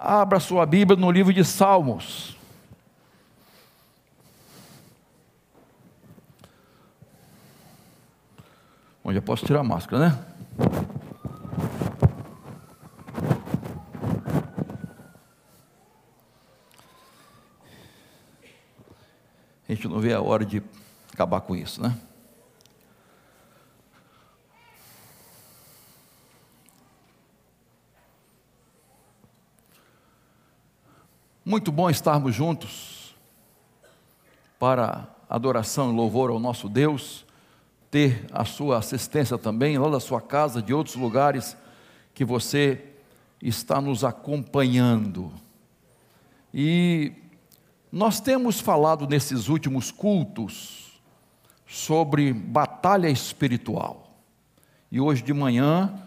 Abra sua Bíblia no livro de Salmos. Bom, já posso tirar a máscara, né? A gente não vê a hora de acabar com isso, né? Muito bom estarmos juntos para adoração e louvor ao nosso Deus, ter a sua assistência também, lá da sua casa, de outros lugares que você está nos acompanhando. E nós temos falado nesses últimos cultos sobre batalha espiritual. E hoje de manhã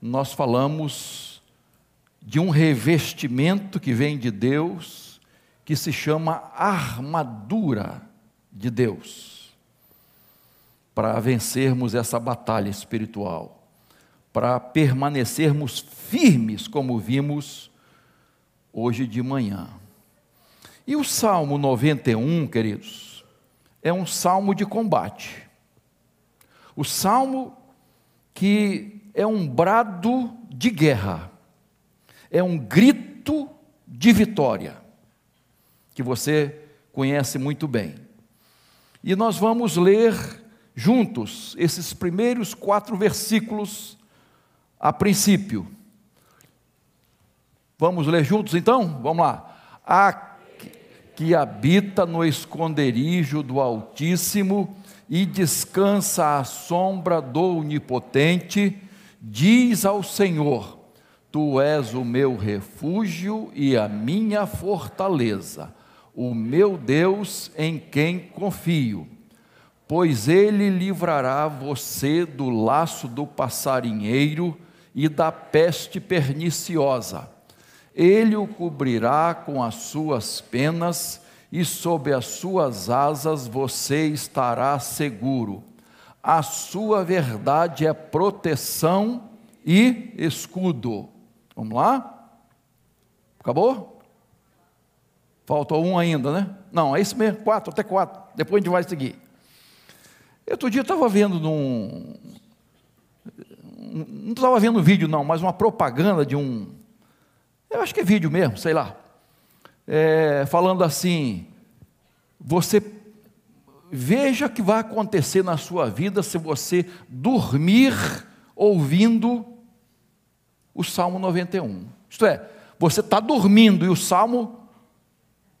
nós falamos de um revestimento que vem de Deus, que se chama armadura de Deus, para vencermos essa batalha espiritual, para permanecermos firmes, como vimos hoje de manhã. E o Salmo 91, queridos, é um salmo de combate. O salmo que é um brado de guerra é um grito de vitória, que você conhece muito bem. E nós vamos ler juntos esses primeiros quatro versículos a princípio. Vamos ler juntos então? Vamos lá. A que habita no esconderijo do Altíssimo e descansa à sombra do Onipotente, diz ao Senhor: Tu és o meu refúgio e a minha fortaleza, o meu Deus em quem confio. Pois ele livrará você do laço do passarinheiro e da peste perniciosa. Ele o cobrirá com as suas penas e sob as suas asas você estará seguro. A sua verdade é proteção e escudo. Vamos lá? Acabou? Faltou um ainda, né? Não, é isso mesmo, quatro, até quatro. Depois a gente vai seguir. Outro dia eu estava vendo num. Não estava vendo vídeo, não, mas uma propaganda de um. Eu acho que é vídeo mesmo, sei lá. É, falando assim: você veja o que vai acontecer na sua vida se você dormir ouvindo o Salmo 91. Isto é, você está dormindo e o Salmo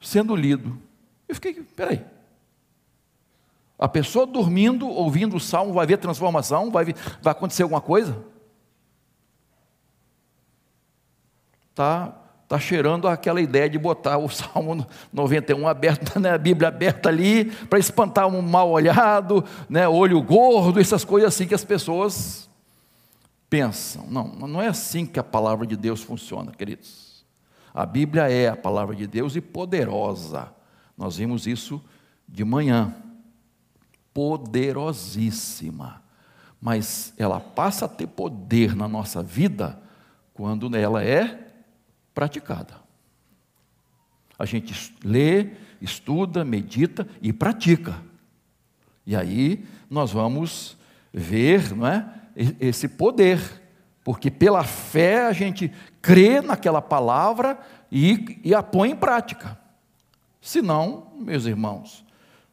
sendo lido. Eu fiquei, peraí. A pessoa dormindo, ouvindo o Salmo, vai ver transformação, vai, vai acontecer alguma coisa? Está tá cheirando aquela ideia de botar o Salmo 91 aberto, né, a Bíblia aberta ali, para espantar um mal olhado, né, olho gordo, essas coisas assim que as pessoas pensam. Não, não é assim que a palavra de Deus funciona, queridos. A Bíblia é a palavra de Deus e poderosa. Nós vimos isso de manhã. Poderosíssima. Mas ela passa a ter poder na nossa vida quando ela é praticada. A gente lê, estuda, medita e pratica. E aí nós vamos ver, não é? Esse poder, porque pela fé a gente crê naquela palavra e, e a põe em prática. Senão, meus irmãos,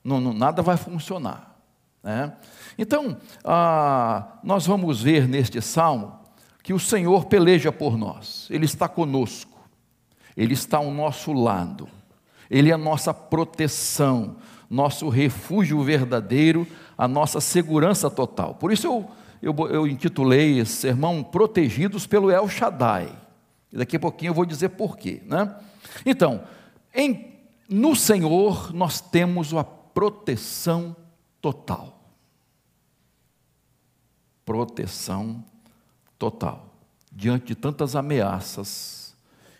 não, não, nada vai funcionar. Né? Então, ah, nós vamos ver neste salmo que o Senhor peleja por nós, Ele está conosco, Ele está ao nosso lado, Ele é a nossa proteção, nosso refúgio verdadeiro, a nossa segurança total. Por isso eu eu, eu intitulei esse sermão Protegidos pelo El Shaddai. E daqui a pouquinho eu vou dizer porquê. Né? Então, em, no Senhor nós temos a proteção total. Proteção total. Diante de tantas ameaças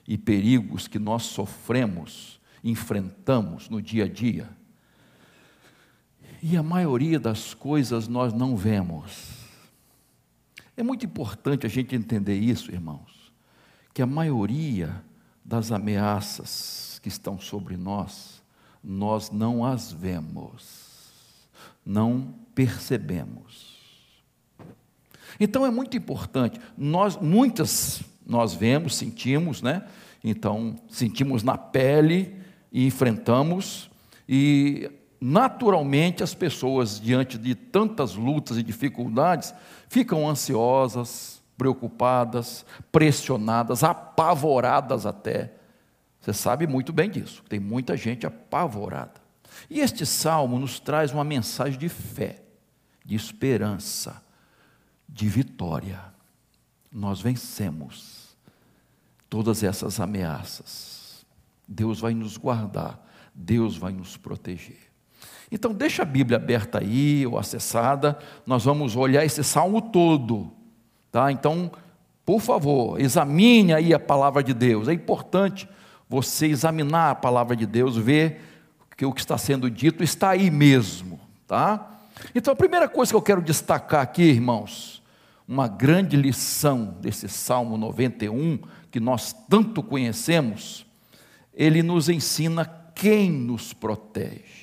e perigos que nós sofremos, enfrentamos no dia a dia, e a maioria das coisas nós não vemos. É muito importante a gente entender isso, irmãos, que a maioria das ameaças que estão sobre nós, nós não as vemos, não percebemos. Então é muito importante, nós muitas nós vemos, sentimos, né? Então sentimos na pele e enfrentamos e naturalmente as pessoas diante de tantas lutas e dificuldades ficam ansiosas, preocupadas, pressionadas, apavoradas até. Você sabe muito bem disso, tem muita gente apavorada. E este salmo nos traz uma mensagem de fé, de esperança, de vitória. Nós vencemos todas essas ameaças. Deus vai nos guardar, Deus vai nos proteger. Então, deixa a Bíblia aberta aí ou acessada, nós vamos olhar esse salmo todo Tá? Então, por favor, examine aí a palavra de Deus. É importante você examinar a palavra de Deus, ver que o que está sendo dito está aí mesmo, tá? Então, a primeira coisa que eu quero destacar aqui, irmãos, uma grande lição desse Salmo 91, que nós tanto conhecemos, ele nos ensina quem nos protege.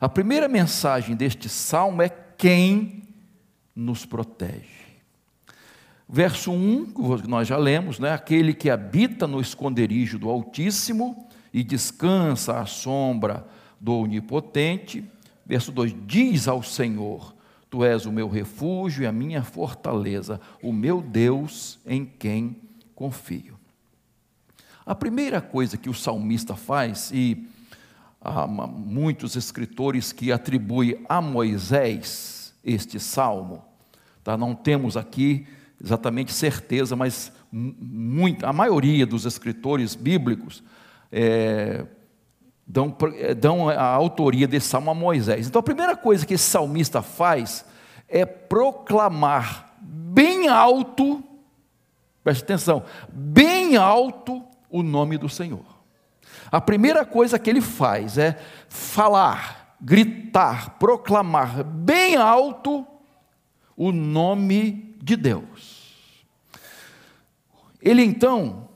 A primeira mensagem deste salmo é quem nos protege. Verso 1, que nós já lemos, né? aquele que habita no esconderijo do Altíssimo e descansa à sombra do Onipotente. Verso 2: Diz ao Senhor: Tu és o meu refúgio e a minha fortaleza, o meu Deus em quem confio. A primeira coisa que o salmista faz, e há muitos escritores que atribuem a Moisés este salmo, tá? não temos aqui exatamente certeza, mas muito, a maioria dos escritores bíblicos é, dão, é, dão a autoria desse salmo a Moisés. Então a primeira coisa que esse salmista faz é proclamar bem alto, preste atenção, bem alto o nome do Senhor. A primeira coisa que ele faz é falar, gritar, proclamar bem alto o nome de Deus. Ele então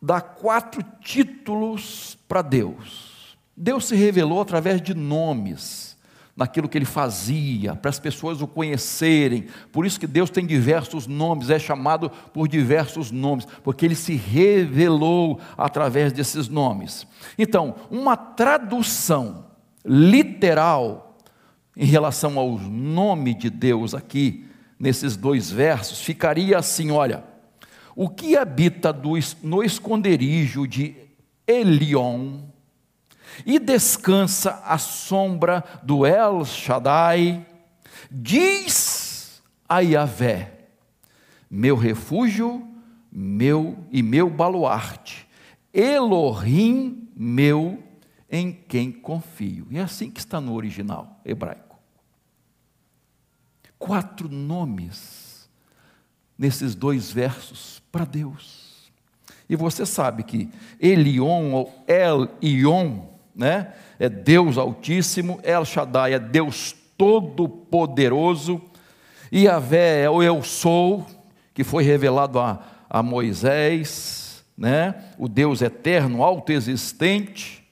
dá quatro títulos para Deus. Deus se revelou através de nomes, naquilo que ele fazia, para as pessoas o conhecerem. Por isso que Deus tem diversos nomes, é chamado por diversos nomes, porque ele se revelou através desses nomes. Então, uma tradução literal em relação ao nome de Deus aqui nesses dois versos, ficaria assim: olha, o que habita no esconderijo de Elion e descansa à sombra do El Shaddai, diz a Yahvé, meu refúgio, meu e meu baluarte, Elohim meu, em quem confio. E é assim que está no original hebraico quatro nomes nesses dois versos para Deus. E você sabe que Elion ou El Ion, né, é Deus Altíssimo, El Shaddai é Deus Todo-Poderoso, e Yahvé é o Eu Sou, que foi revelado a, a Moisés, né, o Deus eterno, autoexistente,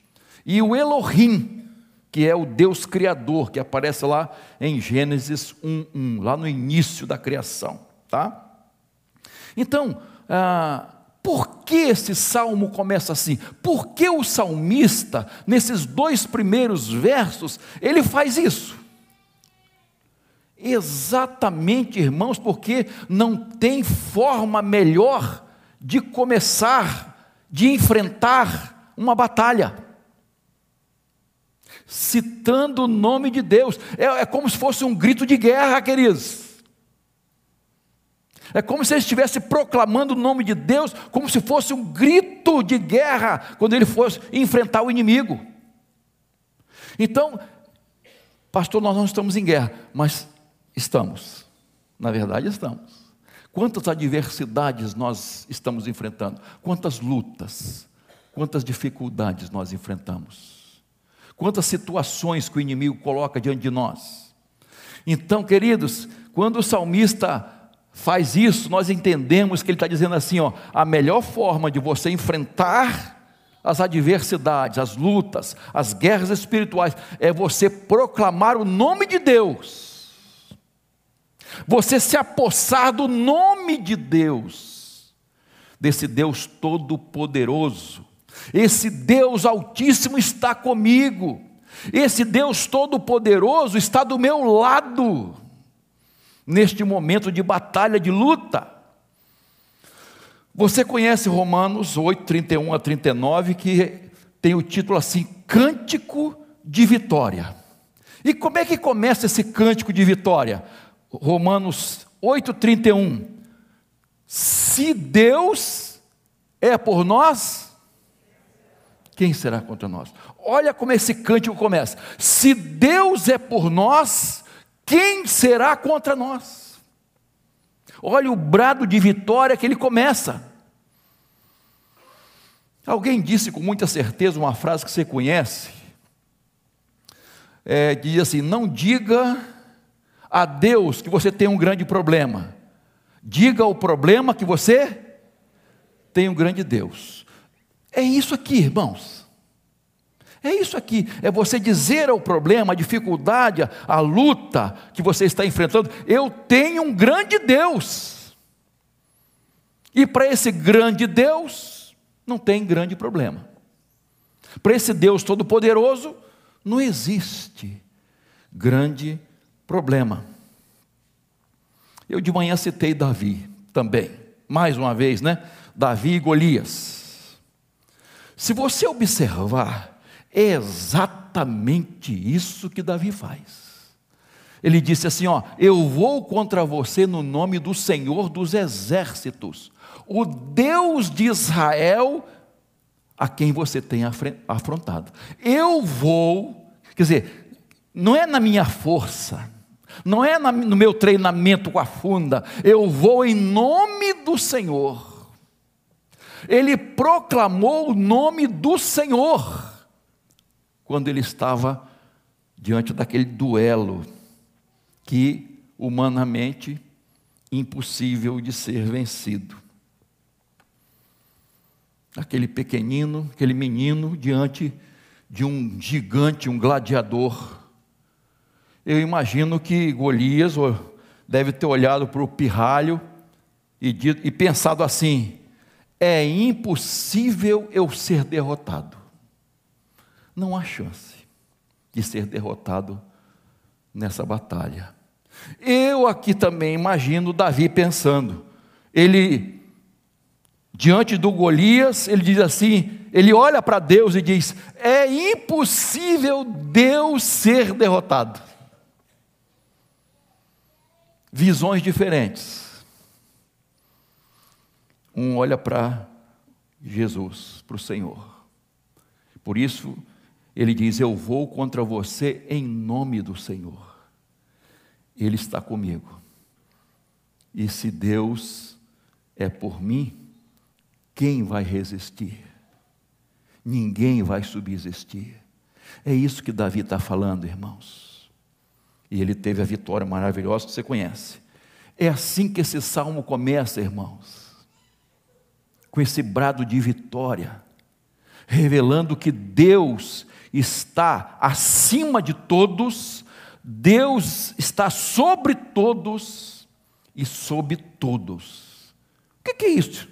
e o Elohim, que é o Deus Criador, que aparece lá em Gênesis 1:1, lá no início da criação, tá? Então, ah, por que esse salmo começa assim? Por que o salmista, nesses dois primeiros versos, ele faz isso? Exatamente, irmãos, porque não tem forma melhor de começar, de enfrentar uma batalha citando o nome de Deus. É, é como se fosse um grito de guerra, queridos. É como se ele estivesse proclamando o nome de Deus, como se fosse um grito de guerra quando ele fosse enfrentar o inimigo. Então, pastor, nós não estamos em guerra, mas estamos. Na verdade, estamos. Quantas adversidades nós estamos enfrentando? Quantas lutas? Quantas dificuldades nós enfrentamos? quantas situações que o inimigo coloca diante de nós. Então, queridos, quando o salmista faz isso, nós entendemos que ele está dizendo assim: ó, a melhor forma de você enfrentar as adversidades, as lutas, as guerras espirituais, é você proclamar o nome de Deus, você se apossar do nome de Deus, desse Deus Todo-Poderoso, esse Deus Altíssimo está comigo, esse Deus Todo-Poderoso está do meu lado, neste momento de batalha, de luta. Você conhece Romanos 8, 31 a 39, que tem o título assim: Cântico de Vitória. E como é que começa esse cântico de vitória? Romanos 8, 31. Se Deus é por nós, quem será contra nós? Olha como esse cântico começa: Se Deus é por nós, quem será contra nós? Olha o brado de vitória que ele começa. Alguém disse com muita certeza uma frase que você conhece, é, diz assim: Não diga a Deus que você tem um grande problema, diga o problema que você tem um grande Deus. É isso aqui, irmãos. É isso aqui, é você dizer ao problema, a dificuldade, a luta que você está enfrentando, eu tenho um grande Deus. E para esse grande Deus, não tem grande problema. Para esse Deus Todo-Poderoso, não existe grande problema. Eu de manhã citei Davi também, mais uma vez, né? Davi e Golias. Se você observar, é exatamente isso que Davi faz. Ele disse assim: Ó, eu vou contra você no nome do Senhor dos exércitos, o Deus de Israel, a quem você tem afrontado. Eu vou, quer dizer, não é na minha força, não é no meu treinamento com a funda, eu vou em nome do Senhor. Ele proclamou o nome do Senhor quando ele estava diante daquele duelo que humanamente impossível de ser vencido. Aquele pequenino, aquele menino diante de um gigante, um gladiador. Eu imagino que Golias deve ter olhado para o pirralho e, e pensado assim: é impossível eu ser derrotado não há chance de ser derrotado nessa batalha. Eu aqui também imagino Davi pensando, ele, diante do Golias, ele diz assim: ele olha para Deus e diz: é impossível Deus ser derrotado. Visões diferentes. Um olha para Jesus, para o Senhor. Por isso, ele diz: Eu vou contra você em nome do Senhor. Ele está comigo. E se Deus é por mim, quem vai resistir? Ninguém vai subsistir. É isso que Davi está falando, irmãos. E ele teve a vitória maravilhosa que você conhece. É assim que esse salmo começa, irmãos. Com esse brado de vitória, revelando que Deus está acima de todos, Deus está sobre todos e sob todos. O que é isso?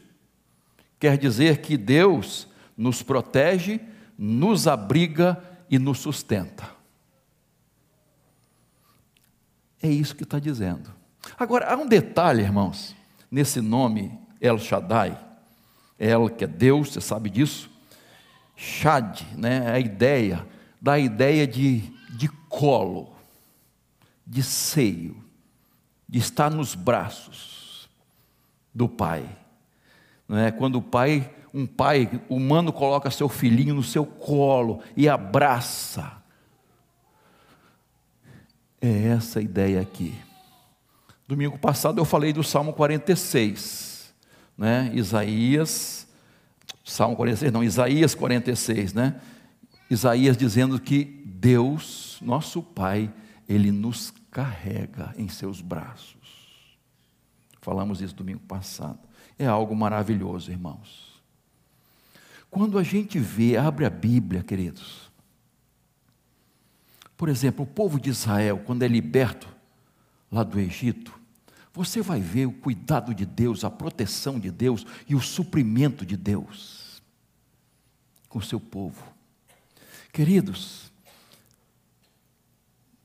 Quer dizer que Deus nos protege, nos abriga e nos sustenta. É isso que está dizendo. Agora, há um detalhe, irmãos, nesse nome El Shaddai, El que é Deus, você sabe disso, Shad, né, a ideia, da ideia de, de colo, de seio, de estar nos braços do pai. Não é? Quando o pai, um pai humano coloca seu filhinho no seu colo e abraça. É essa a ideia aqui. Domingo passado eu falei do Salmo 46, né? Isaías Salmo 46, não, Isaías 46, né? Isaías dizendo que Deus, nosso Pai, Ele nos carrega em seus braços. Falamos isso domingo passado. É algo maravilhoso, irmãos. Quando a gente vê, abre a Bíblia, queridos. Por exemplo, o povo de Israel, quando é liberto lá do Egito, você vai ver o cuidado de Deus, a proteção de Deus e o suprimento de Deus com seu povo. Queridos,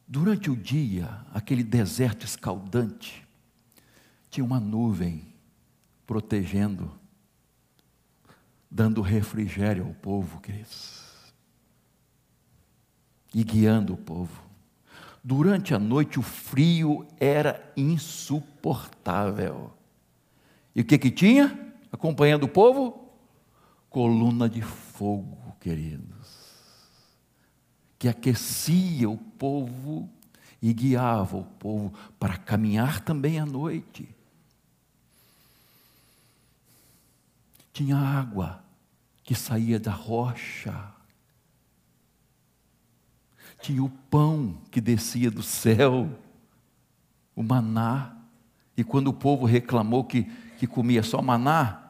durante o dia, aquele deserto escaldante, tinha uma nuvem protegendo, dando refrigério ao povo, queridos, e guiando o povo. Durante a noite o frio era insuportável. E o que que tinha? Acompanhando o povo? Coluna de fogo, queridos. Que aquecia o povo e guiava o povo para caminhar também à noite. Tinha água que saía da rocha tinha o pão que descia do céu, o maná. E quando o povo reclamou que, que comia só maná,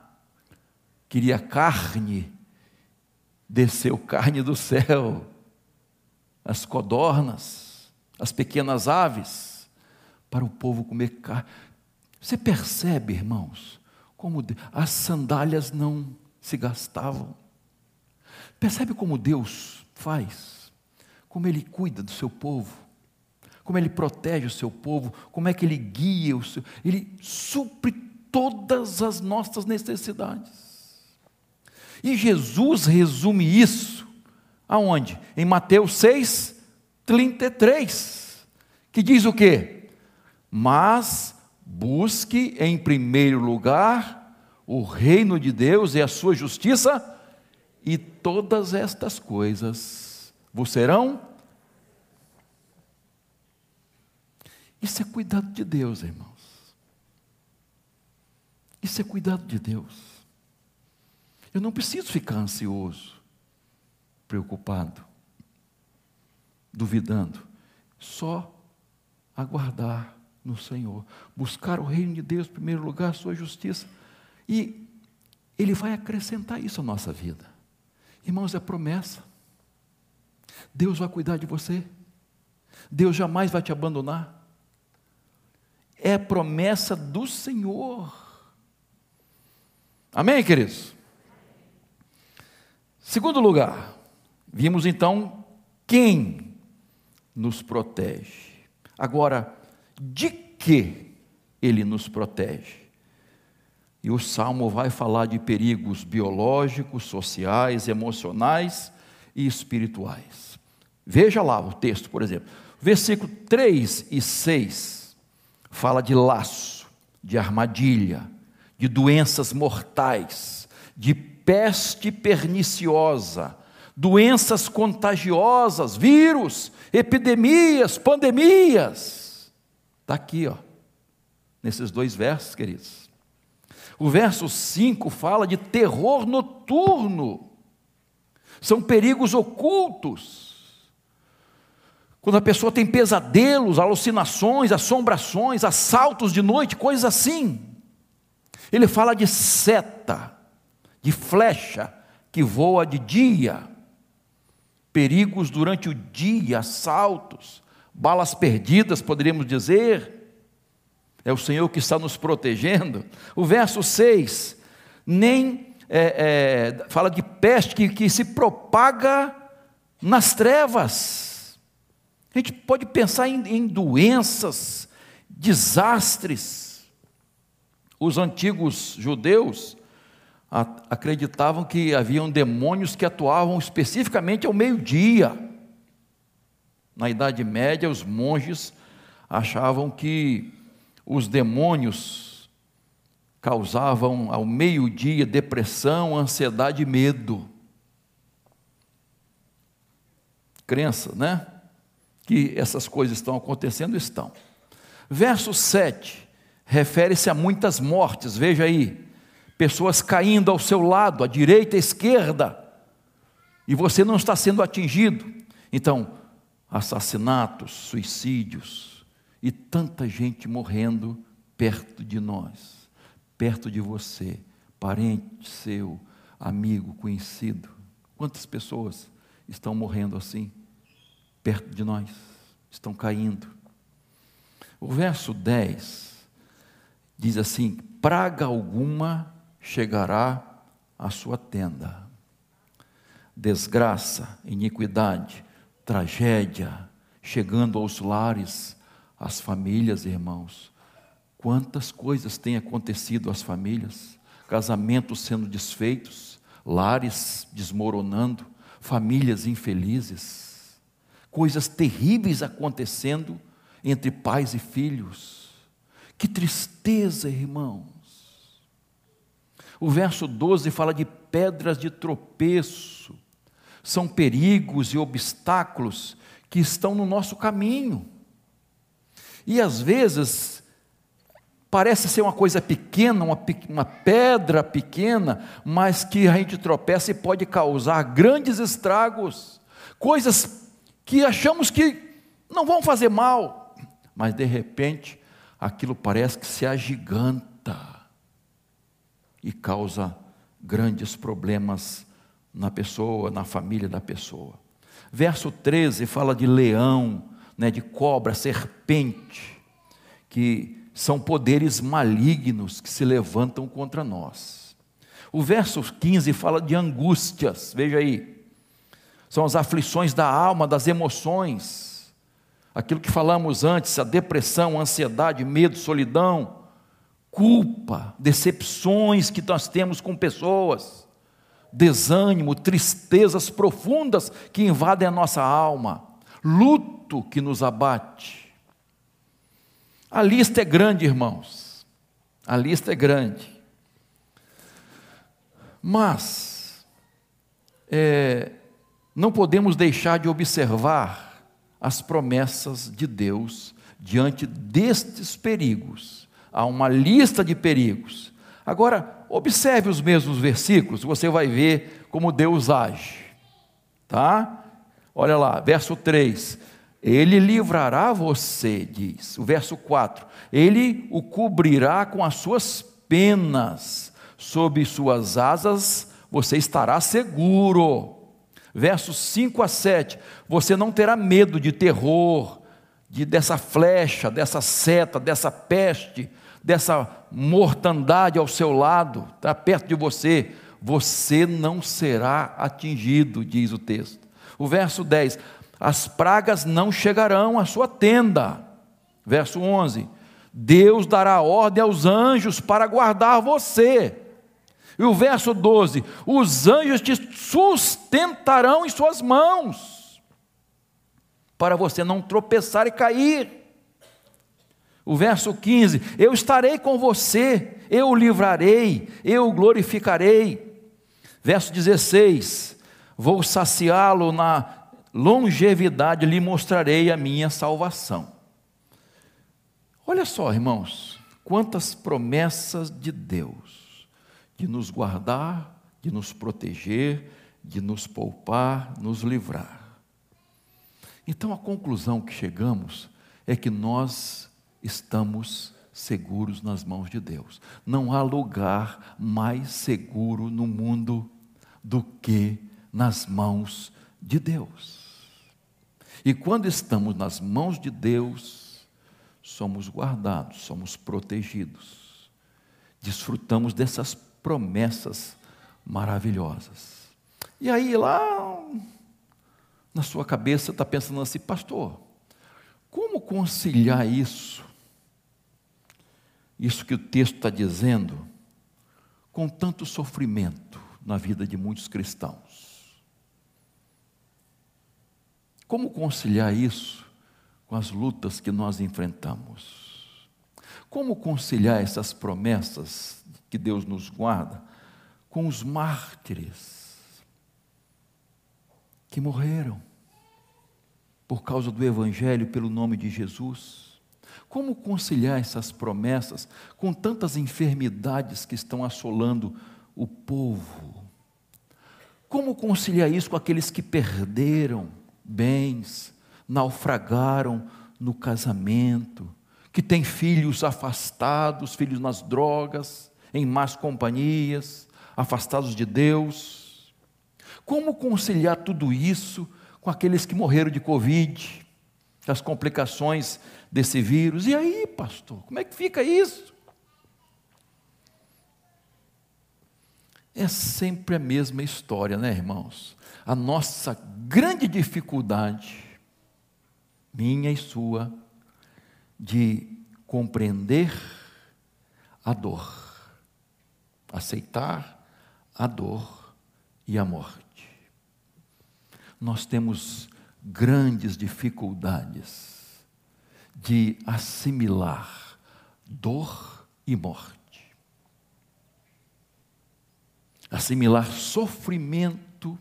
queria carne, desceu carne do céu, as codornas, as pequenas aves, para o povo comer carne. Você percebe, irmãos, como as sandálias não se gastavam. Percebe como Deus faz? como Ele cuida do seu povo, como Ele protege o seu povo, como é que Ele guia o seu. Ele supre todas as nossas necessidades. E Jesus resume isso aonde? Em Mateus 6, 33, que diz o quê? Mas busque em primeiro lugar o reino de Deus e a sua justiça, e todas estas coisas vos serão. Isso é cuidado de Deus, irmãos. Isso é cuidado de Deus. Eu não preciso ficar ansioso, preocupado, duvidando. Só aguardar no Senhor, buscar o reino de Deus em primeiro lugar, a sua justiça, e Ele vai acrescentar isso à nossa vida. Irmãos, é promessa. Deus vai cuidar de você. Deus jamais vai te abandonar. É promessa do Senhor. Amém, queridos? Segundo lugar, vimos então quem nos protege. Agora, de que ele nos protege? E o salmo vai falar de perigos biológicos, sociais, emocionais e espirituais. Veja lá o texto, por exemplo. Versículo 3 e 6 fala de laço, de armadilha, de doenças mortais, de peste perniciosa, doenças contagiosas, vírus, epidemias, pandemias. Está aqui, ó, nesses dois versos, queridos. O verso 5 fala de terror noturno, são perigos ocultos quando a pessoa tem pesadelos, alucinações, assombrações, assaltos de noite, coisas assim. Ele fala de seta, de flecha que voa de dia, perigos durante o dia, assaltos, balas perdidas, poderíamos dizer. É o Senhor que está nos protegendo. O verso 6, nem é, é, fala de peste que, que se propaga nas trevas a gente pode pensar em, em doenças, desastres. Os antigos judeus acreditavam que haviam demônios que atuavam especificamente ao meio-dia. Na Idade Média, os monges achavam que os demônios causavam ao meio-dia depressão, ansiedade e medo. Crença, né? que essas coisas estão acontecendo? Estão. Verso 7 refere-se a muitas mortes, veja aí, pessoas caindo ao seu lado, à direita, à esquerda, e você não está sendo atingido. Então, assassinatos, suicídios e tanta gente morrendo perto de nós, perto de você, parente seu, amigo, conhecido. Quantas pessoas estão morrendo assim, perto de nós, estão caindo. O verso 10 diz assim: praga alguma chegará à sua tenda, desgraça, iniquidade, tragédia, chegando aos lares, às famílias, irmãos. Quantas coisas têm acontecido às famílias, casamentos sendo desfeitos, lares desmoronando, famílias infelizes, coisas terríveis acontecendo entre pais e filhos. Que tristeza, irmãos. O verso 12 fala de pedras de tropeço, são perigos e obstáculos que estão no nosso caminho. E às vezes, parece ser uma coisa pequena, uma, uma pedra pequena, mas que a gente tropeça e pode causar grandes estragos, coisas que achamos que não vão fazer mal, mas de repente aquilo parece que se agiganta e causa grandes problemas na pessoa, na família da pessoa. Verso 13 fala de leão, né, de cobra, serpente, que são poderes malignos que se levantam contra nós. O verso 15 fala de angústias, veja aí, são as aflições da alma, das emoções, aquilo que falamos antes, a depressão, a ansiedade, medo, solidão, culpa, decepções que nós temos com pessoas, desânimo, tristezas profundas que invadem a nossa alma, luto que nos abate. A lista é grande, irmãos. A lista é grande. Mas, é, não podemos deixar de observar as promessas de Deus diante destes perigos. Há uma lista de perigos. Agora, observe os mesmos versículos, você vai ver como Deus age. Tá? Olha lá, verso 3 ele livrará você, diz. O verso 4: Ele o cobrirá com as suas penas, sob suas asas você estará seguro. Versos 5 a 7: Você não terá medo de terror, de dessa flecha, dessa seta, dessa peste, dessa mortandade ao seu lado, está perto de você. Você não será atingido, diz o texto. O verso 10: as pragas não chegarão à sua tenda. Verso 11: Deus dará ordem aos anjos para guardar você. E o verso 12: Os anjos te sustentarão em suas mãos, para você não tropeçar e cair. O verso 15: Eu estarei com você, eu o livrarei, eu o glorificarei. Verso 16: Vou saciá-lo na longevidade lhe mostrarei a minha salvação. Olha só, irmãos, quantas promessas de Deus de nos guardar, de nos proteger, de nos poupar, nos livrar. Então a conclusão que chegamos é que nós estamos seguros nas mãos de Deus. Não há lugar mais seguro no mundo do que nas mãos de Deus. E quando estamos nas mãos de Deus, somos guardados, somos protegidos, desfrutamos dessas promessas maravilhosas. E aí, lá na sua cabeça, está pensando assim, pastor, como conciliar isso, isso que o texto está dizendo, com tanto sofrimento na vida de muitos cristãos? Como conciliar isso com as lutas que nós enfrentamos? Como conciliar essas promessas que Deus nos guarda com os mártires que morreram por causa do Evangelho, pelo nome de Jesus? Como conciliar essas promessas com tantas enfermidades que estão assolando o povo? Como conciliar isso com aqueles que perderam? bens, naufragaram no casamento, que tem filhos afastados, filhos nas drogas, em más companhias, afastados de Deus. Como conciliar tudo isso com aqueles que morreram de Covid, as complicações desse vírus? E aí, pastor, como é que fica isso? É sempre a mesma história, né, irmãos? A nossa grande dificuldade, minha e sua, de compreender a dor, aceitar a dor e a morte. Nós temos grandes dificuldades de assimilar dor e morte. Assimilar sofrimento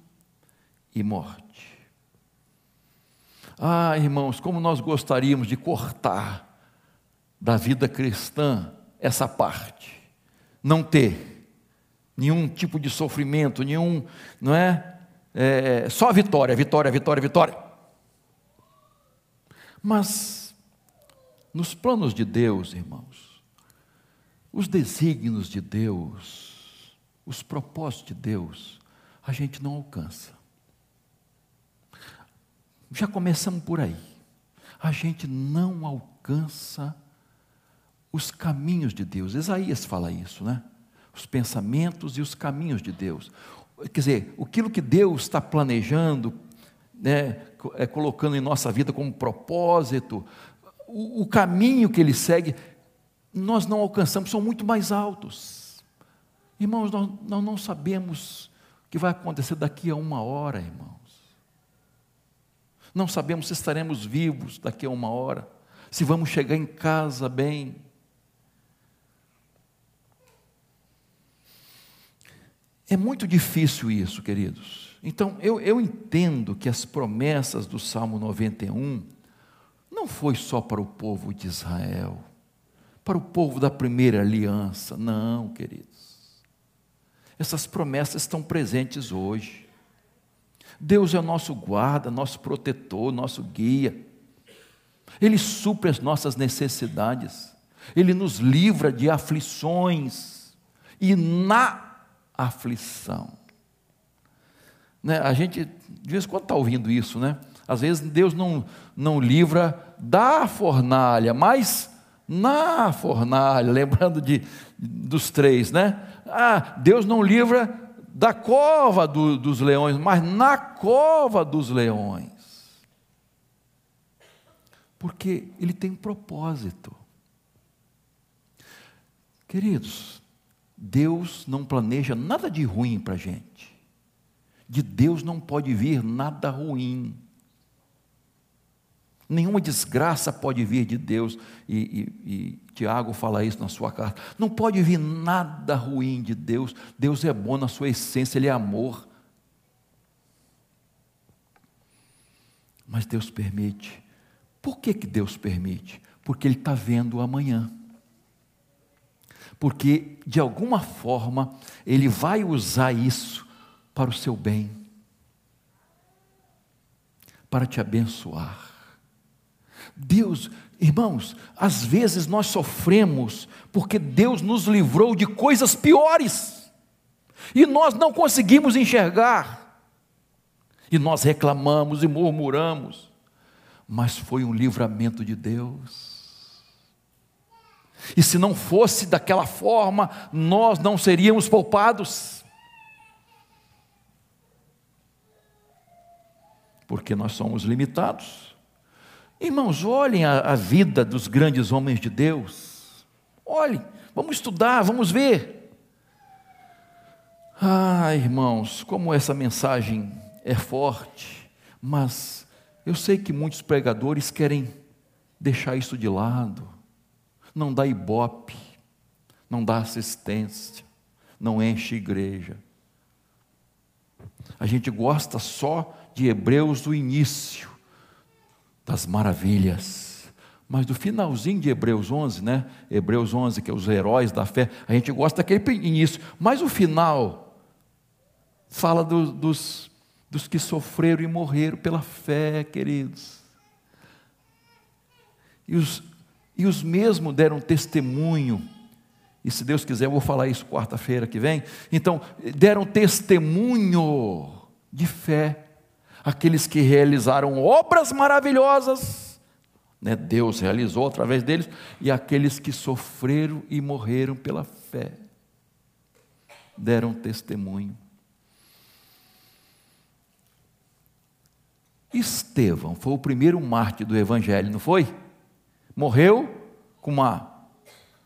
e morte. Ah, irmãos, como nós gostaríamos de cortar da vida cristã essa parte. Não ter nenhum tipo de sofrimento, nenhum, não é? é só vitória, vitória, vitória, vitória. Mas, nos planos de Deus, irmãos, os desígnios de Deus, os propósitos de Deus, a gente não alcança. Já começamos por aí. A gente não alcança os caminhos de Deus. Isaías fala isso, né? Os pensamentos e os caminhos de Deus. Quer dizer, aquilo que Deus está planejando, né, é, colocando em nossa vida como propósito, o, o caminho que Ele segue, nós não alcançamos, são muito mais altos. Irmãos, nós, nós não sabemos o que vai acontecer daqui a uma hora, irmãos. Não sabemos se estaremos vivos daqui a uma hora, se vamos chegar em casa bem. É muito difícil isso, queridos. Então, eu, eu entendo que as promessas do Salmo 91 não foi só para o povo de Israel, para o povo da primeira aliança. Não, queridos. Essas promessas estão presentes hoje. Deus é nosso guarda, nosso protetor, nosso guia. Ele supre as nossas necessidades. Ele nos livra de aflições. E na aflição. Né? A gente, de vez em quando, está ouvindo isso, né? Às vezes Deus não, não livra da fornalha, mas na fornalha, lembrando de, dos três, né? Ah, Deus não livra da cova do, dos leões, mas na cova dos leões. Porque Ele tem um propósito. Queridos, Deus não planeja nada de ruim para a gente. De Deus não pode vir nada ruim. Nenhuma desgraça pode vir de Deus, e, e, e, Tiago fala isso na sua carta. Não pode vir nada ruim de Deus. Deus é bom na sua essência, Ele é amor. Mas Deus permite. Por que, que Deus permite? Porque Ele está vendo o amanhã porque de alguma forma ele vai usar isso para o seu bem, para te abençoar. Deus, irmãos, às vezes nós sofremos porque Deus nos livrou de coisas piores e nós não conseguimos enxergar, e nós reclamamos e murmuramos, mas foi um livramento de Deus. E se não fosse daquela forma, nós não seríamos poupados. Porque nós somos limitados. Irmãos, olhem a, a vida dos grandes homens de Deus. Olhem, vamos estudar, vamos ver. Ah, irmãos, como essa mensagem é forte, mas eu sei que muitos pregadores querem deixar isso de lado não dá ibope, não dá assistência, não enche igreja. A gente gosta só de Hebreus do início, das maravilhas. Mas do finalzinho de Hebreus 11, né? Hebreus 11, que é os heróis da fé, a gente gosta daquele início. Mas o final fala do, dos, dos que sofreram e morreram pela fé, queridos. E os, E os mesmos deram testemunho. E se Deus quiser, eu vou falar isso quarta-feira que vem. Então, deram testemunho de fé. Aqueles que realizaram obras maravilhosas, né? Deus realizou através deles, e aqueles que sofreram e morreram pela fé, deram testemunho. Estevão foi o primeiro mártir do Evangelho, não foi? Morreu com uma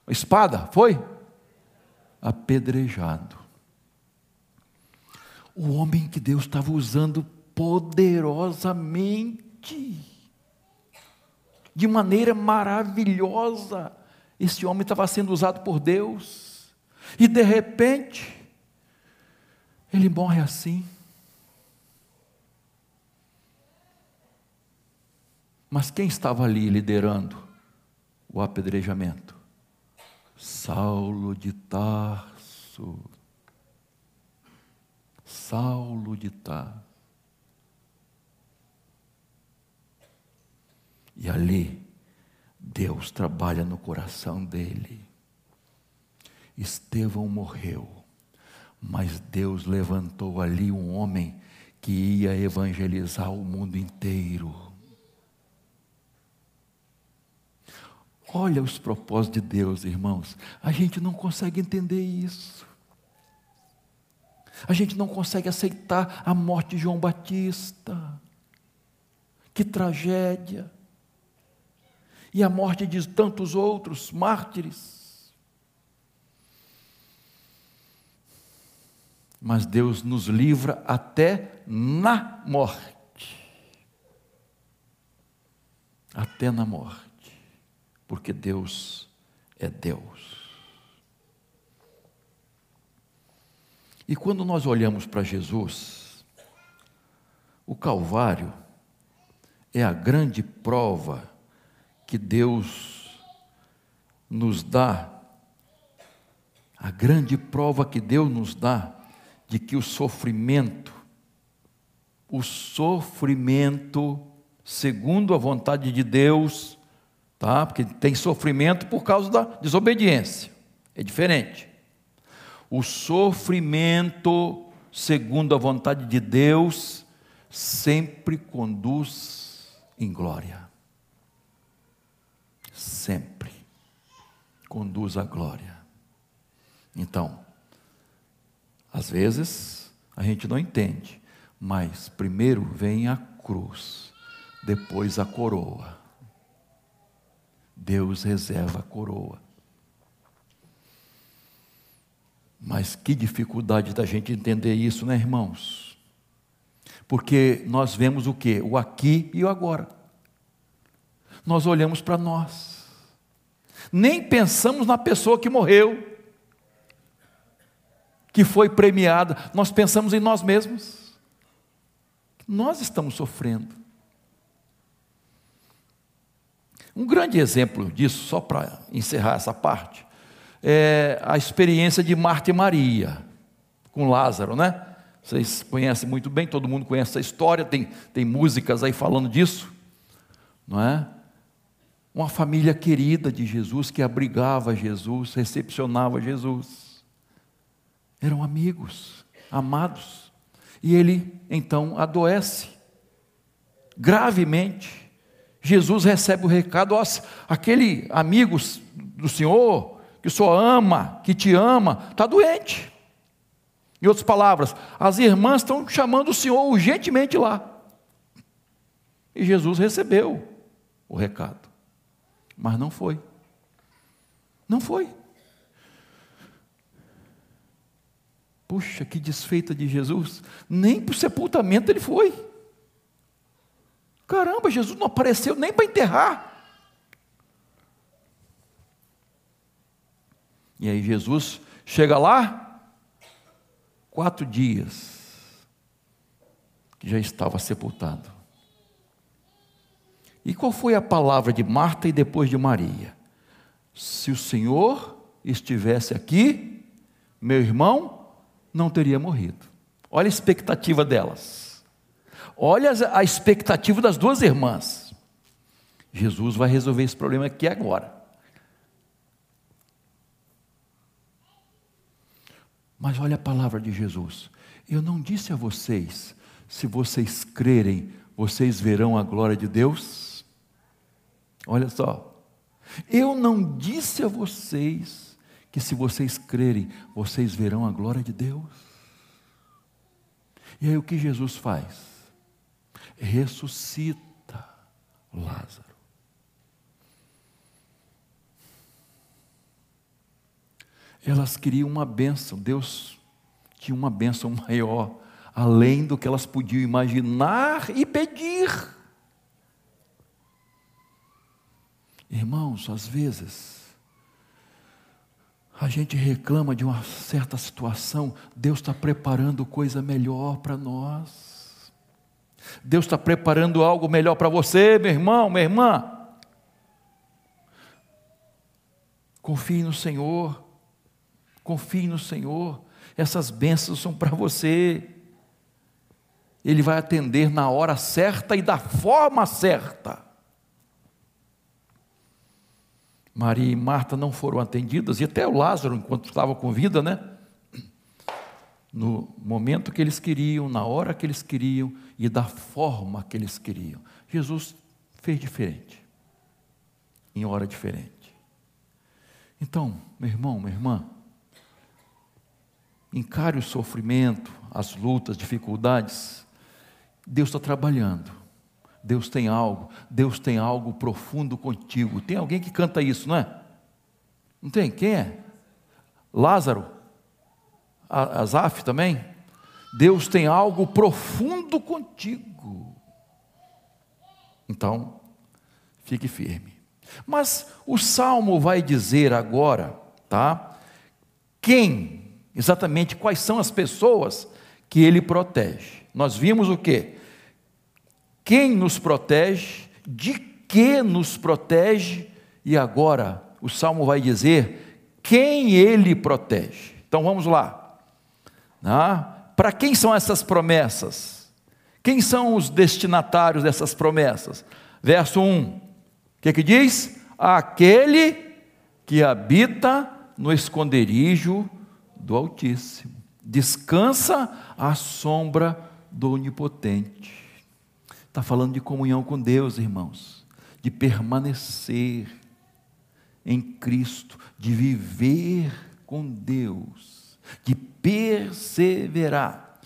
espada, foi? Apedrejado. O homem que Deus estava usando poderosamente, de maneira maravilhosa. Esse homem estava sendo usado por Deus, e de repente, ele morre assim. Mas quem estava ali liderando o apedrejamento? Saulo de Tarso. Saulo de Tarso. E ali, Deus trabalha no coração dele. Estevão morreu, mas Deus levantou ali um homem que ia evangelizar o mundo inteiro. Olha os propósitos de Deus, irmãos. A gente não consegue entender isso. A gente não consegue aceitar a morte de João Batista. Que tragédia. E a morte de tantos outros mártires. Mas Deus nos livra até na morte. Até na morte porque Deus é Deus. E quando nós olhamos para Jesus, o Calvário é a grande prova que Deus nos dá, a grande prova que Deus nos dá de que o sofrimento, o sofrimento, segundo a vontade de Deus, tá? Porque tem sofrimento por causa da desobediência. É diferente. O sofrimento, segundo a vontade de Deus, sempre conduz em glória. Sempre conduz à glória. Então, às vezes a gente não entende, mas primeiro vem a cruz, depois a coroa. Deus reserva a coroa. Mas que dificuldade da gente entender isso, né, irmãos? Porque nós vemos o que? O aqui e o agora. Nós olhamos para nós. Nem pensamos na pessoa que morreu, que foi premiada. Nós pensamos em nós mesmos. Nós estamos sofrendo. Um grande exemplo disso, só para encerrar essa parte, é a experiência de Marta e Maria com Lázaro, né? Vocês conhecem muito bem, todo mundo conhece essa história, tem, tem músicas aí falando disso, não é? Uma família querida de Jesus que abrigava Jesus, recepcionava Jesus. Eram amigos, amados. E ele então adoece gravemente. Jesus recebe o recado, ó, aquele amigo do Senhor, que Senhor ama, que te ama, está doente. Em outras palavras, as irmãs estão chamando o Senhor urgentemente lá. E Jesus recebeu o recado, mas não foi. Não foi. Puxa, que desfeita de Jesus, nem para o sepultamento ele foi. Caramba, Jesus não apareceu nem para enterrar. E aí Jesus chega lá, quatro dias, que já estava sepultado. E qual foi a palavra de Marta e depois de Maria? Se o Senhor estivesse aqui, meu irmão não teria morrido. Olha a expectativa delas. Olha a expectativa das duas irmãs. Jesus vai resolver esse problema aqui agora. Mas olha a palavra de Jesus. Eu não disse a vocês, se vocês crerem, vocês verão a glória de Deus? Olha só. Eu não disse a vocês que se vocês crerem, vocês verão a glória de Deus. E aí o que Jesus faz? Ressuscita Lázaro. Elas queriam uma bênção, Deus tinha uma bênção maior, além do que elas podiam imaginar e pedir. Irmãos, às vezes, a gente reclama de uma certa situação, Deus está preparando coisa melhor para nós. Deus está preparando algo melhor para você, meu irmão, minha irmã. Confie no Senhor. Confie no Senhor. Essas bênçãos são para você. Ele vai atender na hora certa e da forma certa. Maria e Marta não foram atendidas, e até o Lázaro, enquanto estava com vida, né? No momento que eles queriam, na hora que eles queriam e da forma que eles queriam. Jesus fez diferente, em hora diferente. Então, meu irmão, minha irmã, encare o sofrimento, as lutas, dificuldades. Deus está trabalhando. Deus tem algo, Deus tem algo profundo contigo. Tem alguém que canta isso, não é? Não tem? Quem é? Lázaro? Azaf também? Deus tem algo profundo contigo. Então, fique firme. Mas o salmo vai dizer agora, tá? Quem, exatamente quais são as pessoas que ele protege. Nós vimos o que? quem nos protege, de que nos protege, e agora o salmo vai dizer quem ele protege. Então vamos lá. Ah, Para quem são essas promessas? Quem são os destinatários dessas promessas? Verso 1: o que, que diz? Aquele que habita no esconderijo do Altíssimo, descansa à sombra do Onipotente. Está falando de comunhão com Deus, irmãos, de permanecer em Cristo, de viver com Deus, de perseverar.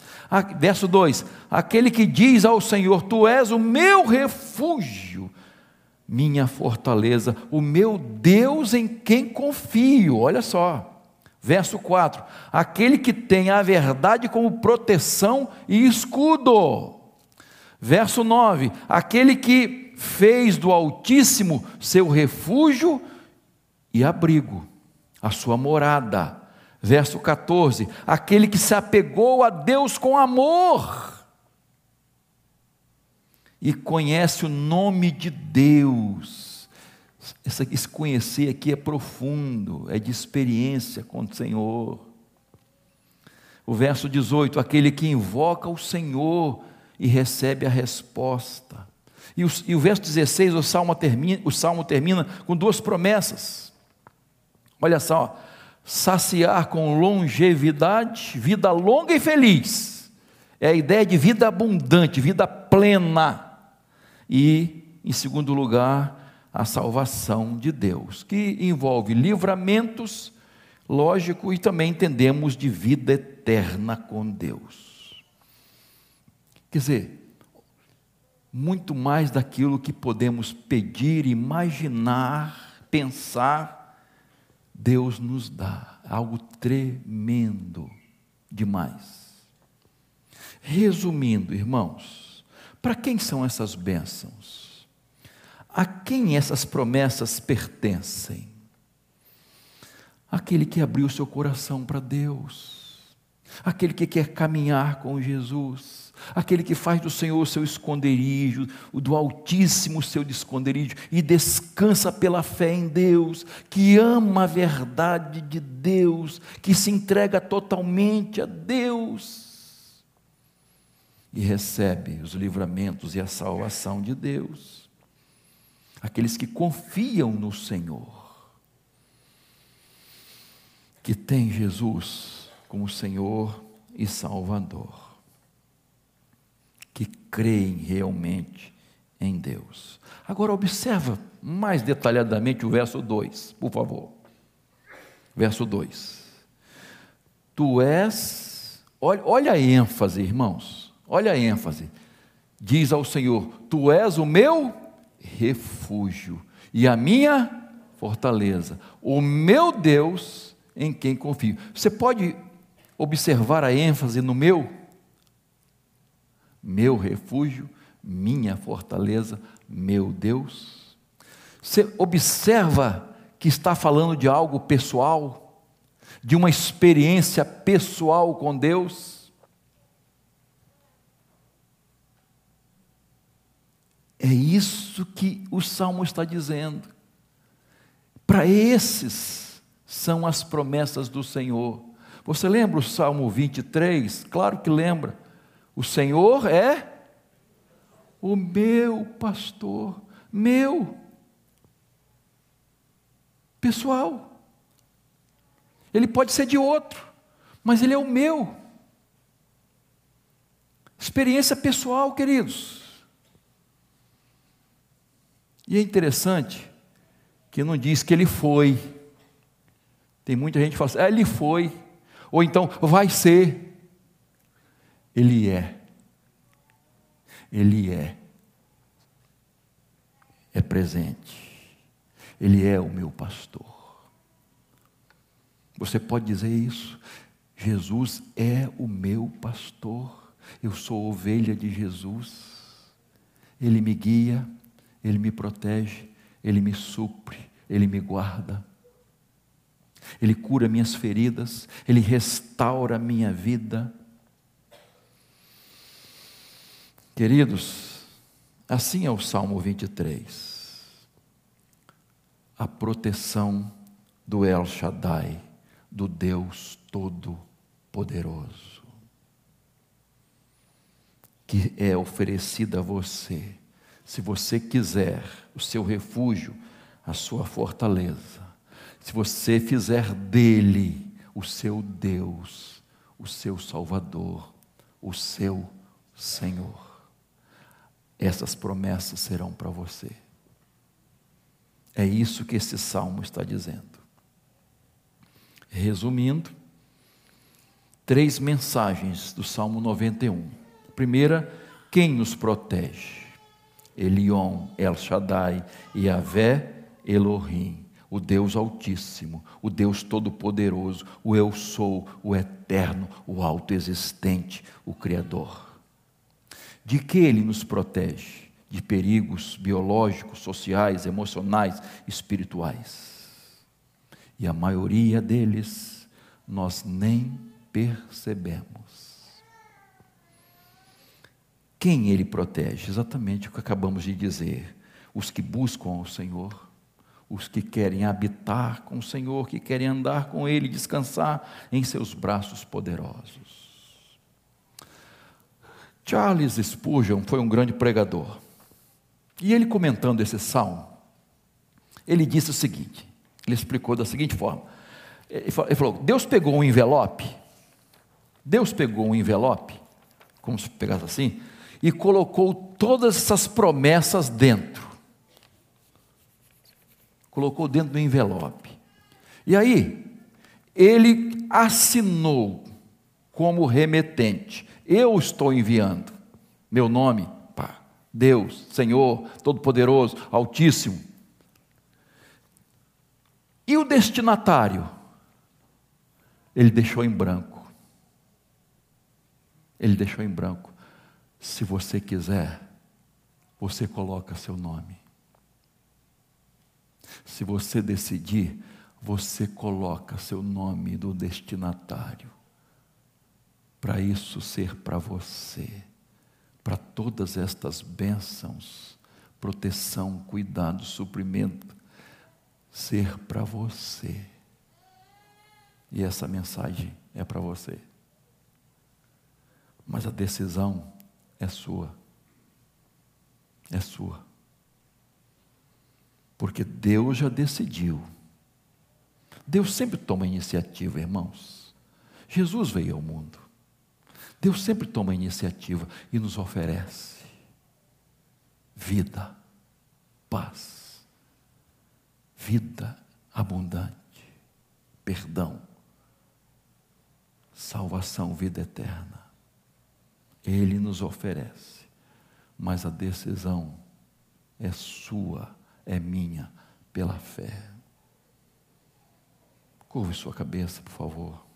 Verso 2: Aquele que diz ao Senhor: Tu és o meu refúgio, minha fortaleza, o meu Deus em quem confio. Olha só. Verso 4: Aquele que tem a verdade como proteção e escudo. Verso 9: aquele que fez do Altíssimo seu refúgio e abrigo, a sua morada. Verso 14: aquele que se apegou a Deus com amor e conhece o nome de Deus. Esse conhecer aqui é profundo, é de experiência com o Senhor. O verso 18: aquele que invoca o Senhor e recebe a resposta. E o, e o verso 16, o salmo, termina, o salmo termina com duas promessas. Olha só, saciar com longevidade, vida longa e feliz. É a ideia de vida abundante, vida plena. E, em segundo lugar, a salvação de Deus, que envolve livramentos, lógico, e também entendemos de vida eterna com Deus. Quer dizer, muito mais daquilo que podemos pedir, imaginar, pensar, Deus nos dá. Algo tremendo demais. Resumindo, irmãos, para quem são essas bênçãos? A quem essas promessas pertencem? Aquele que abriu seu coração para Deus, aquele que quer caminhar com Jesus, aquele que faz do Senhor o seu esconderijo, o do Altíssimo o seu esconderijo, e descansa pela fé em Deus, que ama a verdade de Deus, que se entrega totalmente a Deus, e recebe os livramentos e a salvação de Deus. Aqueles que confiam no Senhor, que tem Jesus como Senhor e Salvador, que creem realmente em Deus. Agora observa mais detalhadamente o verso 2, por favor. Verso 2. Tu és, olha, olha a ênfase, irmãos, olha a ênfase. Diz ao Senhor: Tu és o meu refúgio e a minha fortaleza, o meu Deus em quem confio. Você pode observar a ênfase no meu? Meu refúgio, minha fortaleza, meu Deus. Você observa que está falando de algo pessoal, de uma experiência pessoal com Deus. É isso que o salmo está dizendo. Para esses são as promessas do Senhor. Você lembra o Salmo 23? Claro que lembra. O Senhor é o meu pastor, meu, pessoal. Ele pode ser de outro, mas ele é o meu. Experiência pessoal, queridos. E é interessante que não diz que ele foi. Tem muita gente que fala assim, ah, ele foi. Ou então, vai ser. Ele é. Ele é. É presente. Ele é o meu pastor. Você pode dizer isso? Jesus é o meu pastor. Eu sou ovelha de Jesus. Ele me guia, ele me protege, ele me supre, ele me guarda. Ele cura minhas feridas, Ele restaura minha vida. Queridos, assim é o Salmo 23. A proteção do El Shaddai, do Deus Todo-Poderoso, que é oferecida a você, se você quiser o seu refúgio, a sua fortaleza. Se você fizer dele o seu Deus, o seu Salvador, o seu Senhor, essas promessas serão para você. É isso que esse salmo está dizendo. Resumindo, três mensagens do Salmo 91. Primeira, quem nos protege? Elion, El Shaddai, Yahvé, Elohim o Deus Altíssimo, o Deus Todo-Poderoso, o Eu Sou, o Eterno, o Autoexistente, o Criador. De que Ele nos protege? De perigos biológicos, sociais, emocionais, espirituais. E a maioria deles nós nem percebemos. Quem Ele protege? Exatamente o que acabamos de dizer. Os que buscam ao Senhor os que querem habitar com o Senhor, que querem andar com Ele, descansar em seus braços poderosos. Charles Spurgeon foi um grande pregador. E ele comentando esse salmo, ele disse o seguinte: ele explicou da seguinte forma: ele falou, Deus pegou um envelope, Deus pegou um envelope, como se pegasse assim, e colocou todas essas promessas dentro colocou dentro do envelope. E aí, ele assinou como remetente: Eu estou enviando. Meu nome, pá, Deus, Senhor, Todo-Poderoso, Altíssimo. E o destinatário? Ele deixou em branco. Ele deixou em branco. Se você quiser, você coloca seu nome. Se você decidir, você coloca seu nome do destinatário, para isso ser para você, para todas estas bênçãos, proteção, cuidado, suprimento, ser para você. E essa mensagem é para você. Mas a decisão é sua. É sua. Porque Deus já decidiu. Deus sempre toma iniciativa, irmãos. Jesus veio ao mundo. Deus sempre toma a iniciativa e nos oferece vida, paz, vida abundante, perdão, salvação, vida eterna. Ele nos oferece, mas a decisão é sua, é minha, pela fé. Curve sua cabeça, por favor.